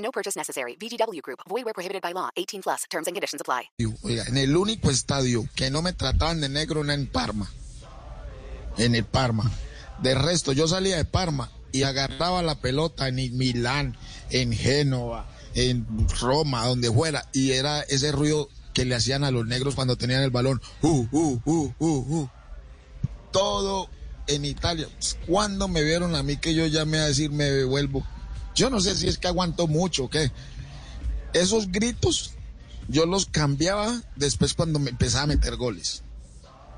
No purchase necessary. VGW Group. Void where prohibited by law. 18 plus. Terms and conditions apply. Oiga, en el único estadio que no me trataban de negro era en Parma. En el Parma. De resto, yo salía de Parma y agarraba la pelota en Milán, en Génova, en Roma, donde fuera, y era ese ruido que le hacían a los negros cuando tenían el balón. Uh, uh, uh, uh, uh. Todo en Italia. Cuando me vieron a mí que yo llamé a decir me vuelvo? Yo no sé si es que aguanto mucho o qué. Esos gritos yo los cambiaba después cuando me empezaba a meter goles.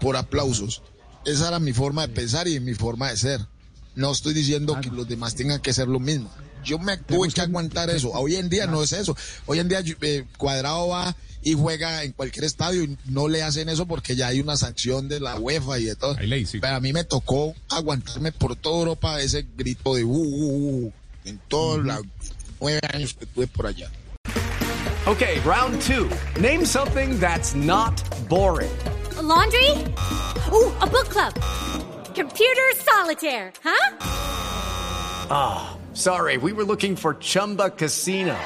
Por aplausos. Esa era mi forma de pensar y mi forma de ser. No estoy diciendo que los demás tengan que ser lo mismo. Yo me tuve que aguantar eso. Hoy en día no es eso. Hoy en día eh, Cuadrado va y juega en cualquier estadio y no le hacen eso porque ya hay una sanción de la UEFA y de todo. Pero a mí me tocó aguantarme por toda Europa ese grito de uh, uh, uh en todos los nueve años que estuve por allá. Okay, round two. Name something that's not boring. A laundry? Ooh, a book club. Computer solitaire, huh? Ah, oh, sorry, we were looking for Chumba Casino.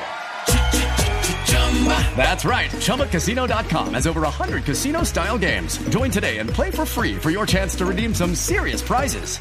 That's right. ChumbaCasino.com has over 100 casino style games. Join today and play for free for your chance to redeem some serious prizes.